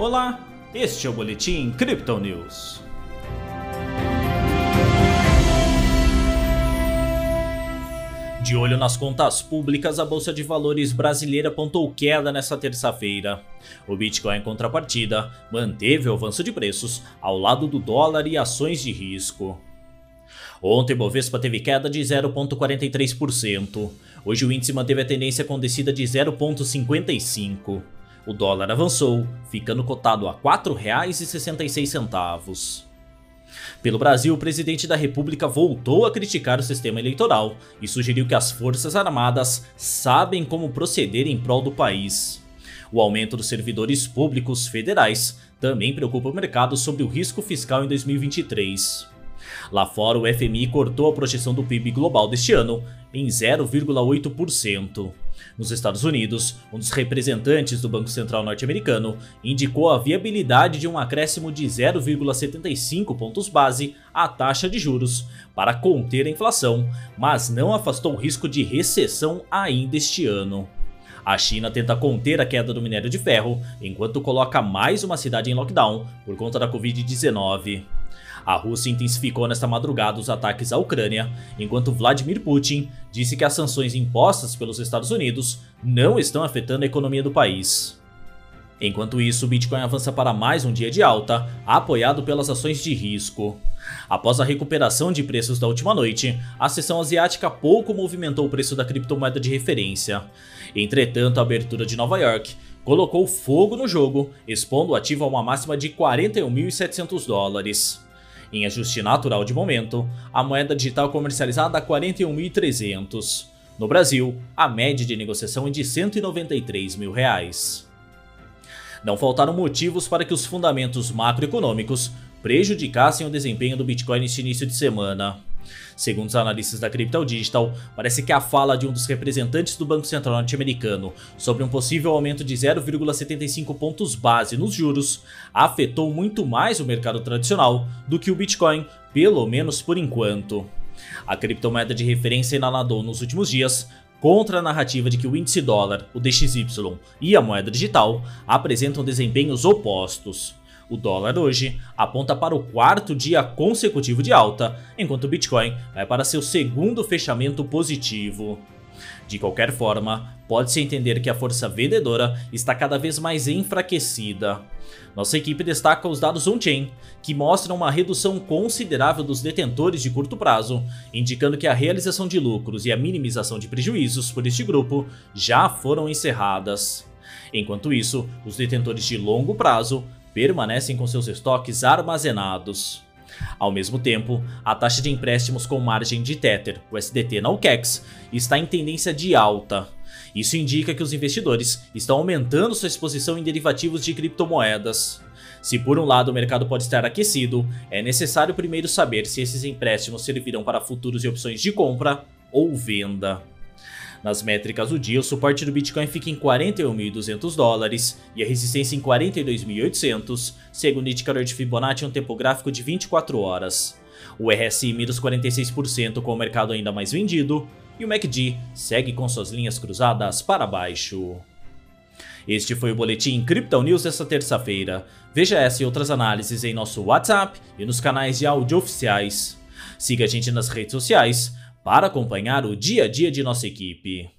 Olá, este é o Boletim Crypto News. De olho nas contas públicas, a Bolsa de Valores brasileira apontou queda nesta terça-feira. O Bitcoin, em contrapartida, manteve o avanço de preços ao lado do dólar e ações de risco. Ontem, Bovespa teve queda de 0,43%. Hoje, o índice manteve a tendência com descida de 0,55%. O dólar avançou, ficando cotado a R$ 4,66. Pelo Brasil, o presidente da República voltou a criticar o sistema eleitoral e sugeriu que as Forças Armadas sabem como proceder em prol do país. O aumento dos servidores públicos federais também preocupa o mercado sobre o risco fiscal em 2023. Lá fora, o FMI cortou a projeção do PIB global deste ano em 0,8%. Nos Estados Unidos, um dos representantes do Banco Central norte-americano indicou a viabilidade de um acréscimo de 0,75 pontos base à taxa de juros para conter a inflação, mas não afastou o risco de recessão ainda este ano. A China tenta conter a queda do minério de ferro, enquanto coloca mais uma cidade em lockdown por conta da Covid-19. A Rússia intensificou nesta madrugada os ataques à Ucrânia, enquanto Vladimir Putin disse que as sanções impostas pelos Estados Unidos não estão afetando a economia do país. Enquanto isso, o Bitcoin avança para mais um dia de alta, apoiado pelas ações de risco. Após a recuperação de preços da última noite, a sessão asiática pouco movimentou o preço da criptomoeda de referência. Entretanto, a abertura de Nova York colocou fogo no jogo, expondo o ativo a uma máxima de 41.700 dólares. Em ajuste natural de momento, a moeda digital comercializada a 41.300. No Brasil, a média de negociação é de 193 mil reais. Não faltaram motivos para que os fundamentos macroeconômicos prejudicassem o desempenho do Bitcoin neste início de semana. Segundo os analistas da Crypto Digital, parece que a fala de um dos representantes do Banco Central norte-americano sobre um possível aumento de 0,75 pontos base nos juros afetou muito mais o mercado tradicional do que o Bitcoin, pelo menos por enquanto. A criptomoeda de referência inaladou nos últimos dias contra a narrativa de que o índice dólar, o DXY e a moeda digital apresentam desempenhos opostos. O dólar hoje aponta para o quarto dia consecutivo de alta, enquanto o Bitcoin vai para seu segundo fechamento positivo. De qualquer forma, pode-se entender que a força vendedora está cada vez mais enfraquecida. Nossa equipe destaca os dados on-chain, que mostram uma redução considerável dos detentores de curto prazo, indicando que a realização de lucros e a minimização de prejuízos por este grupo já foram encerradas. Enquanto isso, os detentores de longo prazo permanecem com seus estoques armazenados. Ao mesmo tempo, a taxa de empréstimos com margem de Tether, o SDT na UCAX, está em tendência de alta. Isso indica que os investidores estão aumentando sua exposição em derivativos de criptomoedas. Se por um lado o mercado pode estar aquecido, é necessário primeiro saber se esses empréstimos servirão para futuros e opções de compra ou venda. Nas métricas do dia, o suporte do Bitcoin fica em 41.200 dólares e a resistência em 42.800, segundo o indicador de Fibonacci em um tempo gráfico de 24 horas. O RSI mira os 46% com o mercado ainda mais vendido, e o MACD segue com suas linhas cruzadas para baixo. Este foi o Boletim Crypto News desta terça-feira. Veja essa e outras análises em nosso WhatsApp e nos canais de áudio oficiais. Siga a gente nas redes sociais para acompanhar o dia a dia de nossa equipe.